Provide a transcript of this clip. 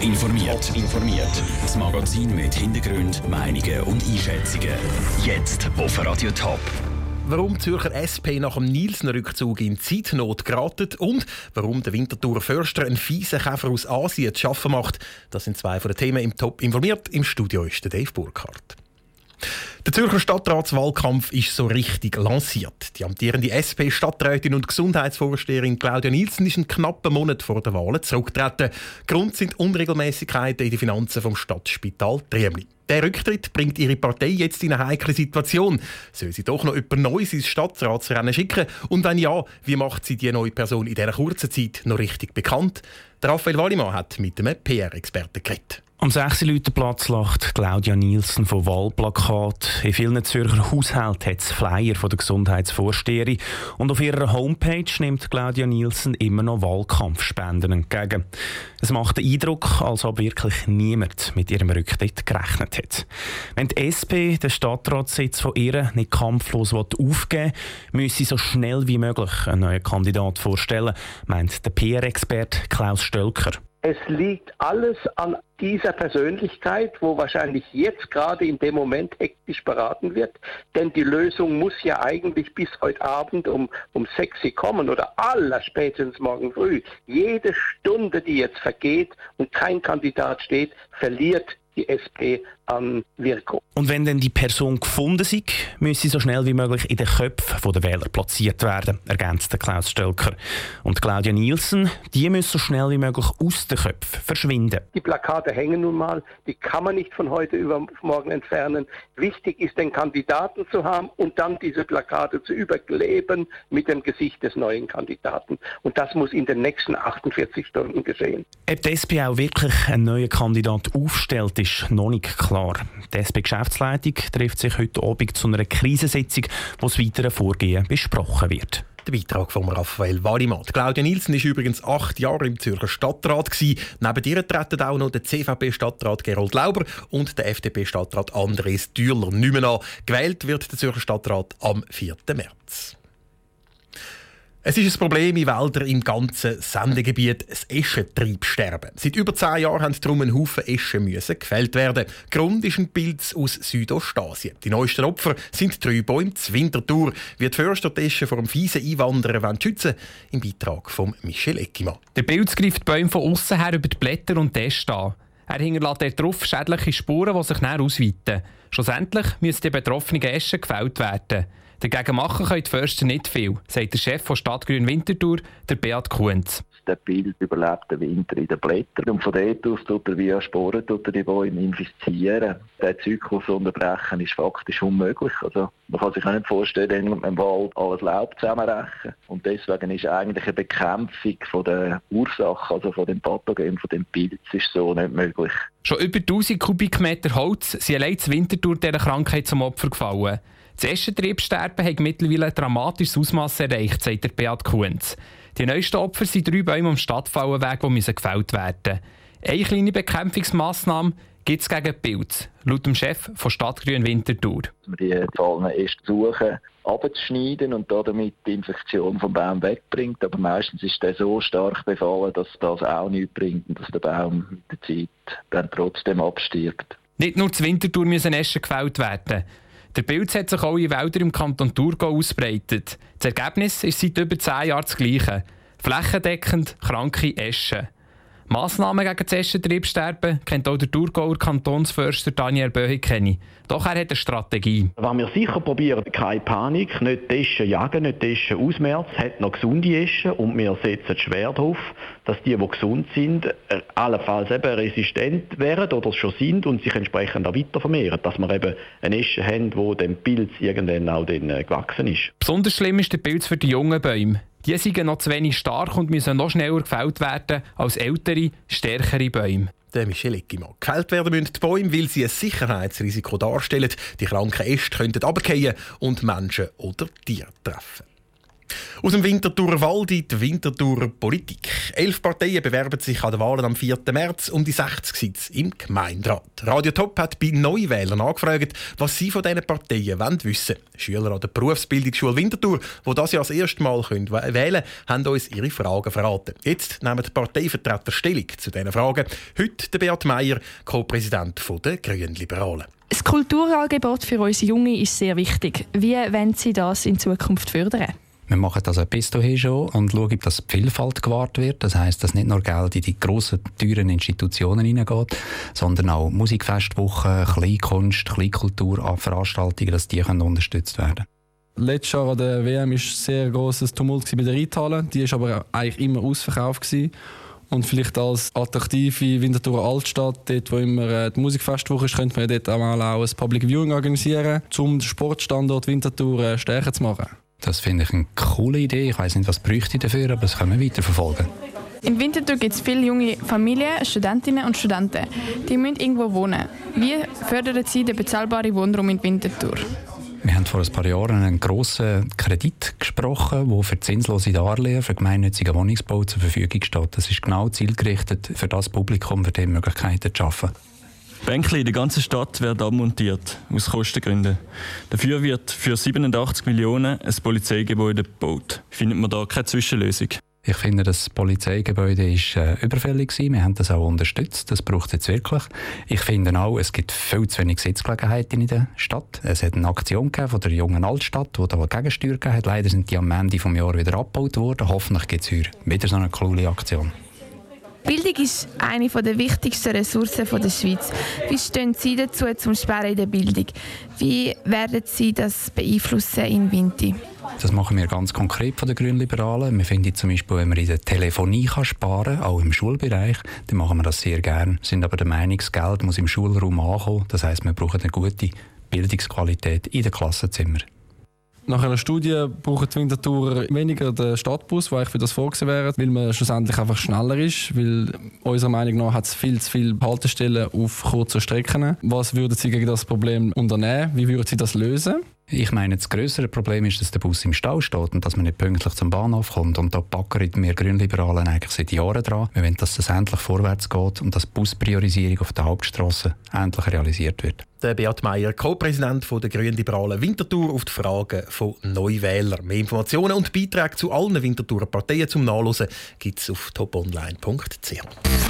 Informiert. informiert. Das Magazin mit Hintergrund, Meinungen und Einschätzungen. Jetzt auf Radio Top. Warum Zürcher SP nach dem Nielsen-Rückzug in Zeitnot geraten und warum der Winterthur Förster einen fiesen Käfer aus Asien zu schaffen macht, das sind zwei von den Themen im Top informiert. Im Studio ist der Dave Burkhardt. Der Zürcher Stadtratswahlkampf ist so richtig lanciert. Die amtierende SP-Stadträtin und Gesundheitsvorsteherin Claudia Nielsen ist einen knappen Monat vor der Wahlen zurückgetreten. Grund sind Unregelmäßigkeiten in den Finanzen vom Stadtspital Triemli. Der Rücktritt bringt ihre Partei jetzt in eine heikle Situation. Soll sie doch noch jemand Neues ins Stadtratsrennen schicken? Und wenn ja, wie macht sie die neue Person in dieser kurzen Zeit noch richtig bekannt? Raphael Wallimann hat mit einem PR-Experten geredet. Am 6. Platz lacht Claudia Nielsen von Wahlplakat. In vielen Zürcher Haushalten hat es Flyer von der Gesundheitsvorsteherin. Und auf ihrer Homepage nimmt Claudia Nielsen immer noch Wahlkampfspenden entgegen. Es macht den Eindruck, als ob wirklich niemand mit ihrem Rücktritt gerechnet hat. Wenn die SP den Stadtratssitz von ihr nicht kampflos aufgeben will, müsse sie so schnell wie möglich einen neuen Kandidat vorstellen, meint der PR-Experte Klaus Stölker. Es liegt alles an dieser Persönlichkeit, wo wahrscheinlich jetzt gerade in dem Moment hektisch beraten wird. Denn die Lösung muss ja eigentlich bis heute Abend um, um 6 Uhr kommen oder aller spätestens morgen früh. Jede Stunde, die jetzt vergeht und kein Kandidat steht, verliert die SP an Wirkung. Und wenn dann die Person gefunden ist, müsse sie so schnell wie möglich in den Köpfen der Wähler platziert werden, ergänzt Klaus Stölker. Und Claudia Nielsen, die müssen so schnell wie möglich aus den Köpfen verschwinden. Die Plakate hängen nun mal, die kann man nicht von heute über morgen entfernen. Wichtig ist, den Kandidaten zu haben und dann diese Plakate zu überkleben mit dem Gesicht des neuen Kandidaten. Und das muss in den nächsten 48 Stunden geschehen. Ob die SP auch wirklich einen neuen Kandidat aufstellt, ist noch nicht klar. Die SP-Geschäftsleitung trifft sich heute Abend zu einer Krisensitzung, wo das weitere Vorgehen besprochen wird. Der Beitrag von Raphael Wallimann. Claudia Nielsen war übrigens acht Jahre im Zürcher Stadtrat. Gewesen. Neben ihr treten auch noch der CVP-Stadtrat Gerold Lauber und der FDP-Stadtrat Andres Dürler nicht mehr an. Gewählt wird der Zürcher Stadtrat am 4. März. Es ist ein Problem in Wäldern im ganzen Sendegebiet, das Eschentriebsterben. Seit über zehn Jahren haben darum ein Haufen Eschen müssen gefällt werden. Grund ist ein Pilz aus Südostasien. Die neuesten Opfer sind drei Bäume zur Wintertour. Wie die Förster die Eschen vor dem fiesen Einwanderer schützen im Beitrag von Michel Eckimann. Der Pilz greift die Bäume von außen her über die Blätter und die Äste an. Er hinterlässt darauf schädliche Spuren, die sich näher ausweiten. Schlussendlich müssen die betroffenen Eschen gefällt werden. Dagegen machen können die Förster nicht viel, sagt der Chef von Stadtgrün Winterthur, der Beat Kunz. Der Bild überlebt den Winter in den Blättern und von dort aus tut er via Sporen tut er die Bäume infizieren. Der Zyklus unterbrechen ist faktisch unmöglich. Also man kann sich auch nicht vorstellen, dass im Wald alles Laub zusammenrechen. Und deswegen ist eigentlich eine Bekämpfung von der Ursache, also von dem Pathogen, von dem Pilz, ist so nicht möglich. Schon über 1000 Kubikmeter Holz sind allein zur Winterthur dieser Krankheit zum Opfer gefallen. Das Eschentriebsterben hat mittlerweile ein dramatisches Ausmaß erreicht, sagt der Beat Kunz. Die neuesten Opfer sind drei Bäume am Stadtfallenweg, die müssen gefällt werden Eine kleine Bekämpfungsmaßnahme gibt es gegen Pilz, laut dem Chef von Stadtgrün Winterthur. Wir die Zahlen erst suchen, abzuschneiden und damit die Infektion vom Baum wegbringt. Aber meistens ist der so stark befallen, dass das auch nichts bringt und dass der Baum mit der Zeit dann trotzdem abstirbt. Nicht nur zu Winterthur müssen Eschen gefällt werden. Der Pilz hat sich auch in Wäldern im Kanton Thurgau ausbreitet. Das Ergebnis ist seit über zehn Jahren das gleiche. Flächendeckend kranke Eschen. Massnahmen gegen das Eschentriebsterben kennt auch der Thurgauer Kantonsförster Daniel Böhikeni. Doch er hat eine Strategie. Was wir sicher probieren, keine Panik, nicht die Eschen jagen, nicht die Eschen ausmerzen, hat noch gesunde Eschen und wir setzen schwer darauf, dass die, die gesund sind, äh, allenfalls eben resistent werden oder schon sind und sich entsprechend auch weiter vermehren. Dass wir eben eine Esche haben, wo dem Pilz irgendwann auch dann äh, gewachsen ist. Besonders schlimm ist der Pilz für die jungen Bäume. Die sind noch zu wenig stark und müssen noch schneller gefällt werden als ältere, stärkere Bäume. Der Michel Eckimann. Gefällt werden müssen die Bäume, weil sie ein Sicherheitsrisiko darstellen. Die kranken Äste könnten runterfallen und Menschen oder Tiere treffen. Aus dem Winterthurer Wald in die Winterthurer Politik. Elf Parteien bewerben sich an den Wahlen am 4. März um die 60 Sitze im Gemeinderat. Radio Top hat bei Neuwählern angefragt, was sie von diesen Parteien wollen wissen Schüler an der Berufsbildungsschule Winterthur, die das ja das erste Mal können wählen können, haben uns ihre Fragen verraten. Jetzt nehmen die Parteivertreter Stellung zu diesen Fragen. Heute der Beat Meier, Co-Präsident der Grünen Liberalen. Das Kulturangebot für unsere Jungen ist sehr wichtig. Wie wollen Sie das in Zukunft fördern? Wir machen das bis dahin schon und schauen, dass die Vielfalt gewahrt wird. Das heißt, dass nicht nur Geld in die grossen, teuren Institutionen hineingeht, sondern auch Musikfestwochen, Kleinkunst, Kleinkultur, Veranstaltungen, dass die können unterstützt werden Letztes Jahr an der WM war ein sehr grosses Tumult bei der Rheinhalle. Die war aber eigentlich immer ausverkauft. Gewesen. Und vielleicht als attraktive Winterthur Altstadt, dort wo immer äh, die Musikfestwoche ist, könnte man dort auch mal auch ein Public Viewing organisieren, um den Sportstandort Winterthur äh, stärker zu machen. Das finde ich eine coole Idee. Ich weiß nicht, was bräuchte ich dafür, aber das können wir weiterverfolgen. In Winterthur gibt es viele junge Familien, Studentinnen und Studenten. Die müssen irgendwo wohnen. Wie fördern Sie den bezahlbaren Wohnraum in Winterthur? Wir haben vor ein paar Jahren einen grossen Kredit gesprochen, der für zinslose Darlehen für gemeinnützigen Wohnungsbau zur Verfügung steht. Das ist genau zielgerichtet für das Publikum, für die Möglichkeiten zu schaffen. Bänkli in der ganzen Stadt werden abmontiert, aus Kostengründen. Dafür wird für 87 Millionen ein Polizeigebäude gebaut. Findet man da keine Zwischenlösung? Ich finde, das Polizeigebäude ist äh, überfällig gewesen. Wir haben das auch unterstützt. Das braucht es jetzt wirklich. Ich finde auch, es gibt viel zu wenig Sitzgelegenheiten in der Stadt. Es hat eine Aktion von der jungen Altstadt, die da Gegensteuer gegeben hat. Leider sind die am Ende des Jahres wieder abgebaut worden. Hoffentlich gibt es wieder so eine coole Aktion. Bildung ist eine der wichtigsten Ressourcen der Schweiz. Wie stehen Sie dazu zum Sparen in der Bildung? Wie werden Sie das beeinflussen in Winti? Das machen wir ganz konkret von den Grünliberalen. Wir finden zum Beispiel, wenn man in der Telefonie kann sparen kann, auch im Schulbereich, dann machen wir das sehr gerne. Wir sind aber der Meinung, das Geld muss im Schulraum ankommen. Das heißt, wir brauchen eine gute Bildungsqualität in den Klassenzimmern. Nach einer Studie braucht die Winterthur weniger den Stadtbus, der für das vorgesehen wäre, weil man schlussendlich einfach schneller ist, weil unserer Meinung nach hat es viel zu viele Haltestellen auf kurzen Strecken. Was würden Sie gegen das Problem unternehmen? Wie würden Sie das lösen? Ich meine, das größere Problem ist, dass der Bus im Stau steht und dass man nicht pünktlich zum Bahnhof kommt. Und da packen wir Grünliberalen eigentlich seit Jahren dran. Wir wollen, dass es endlich vorwärts geht und dass die Buspriorisierung auf der Hauptstrasse endlich realisiert wird. Der Beat Meier, Co-Präsident der Grünliberalen Winterthur, auf die Fragen von Neuwählern. Mehr Informationen und Beiträge zu allen Winterthurer Parteien zum Nachlesen gibt es auf toponline.ch.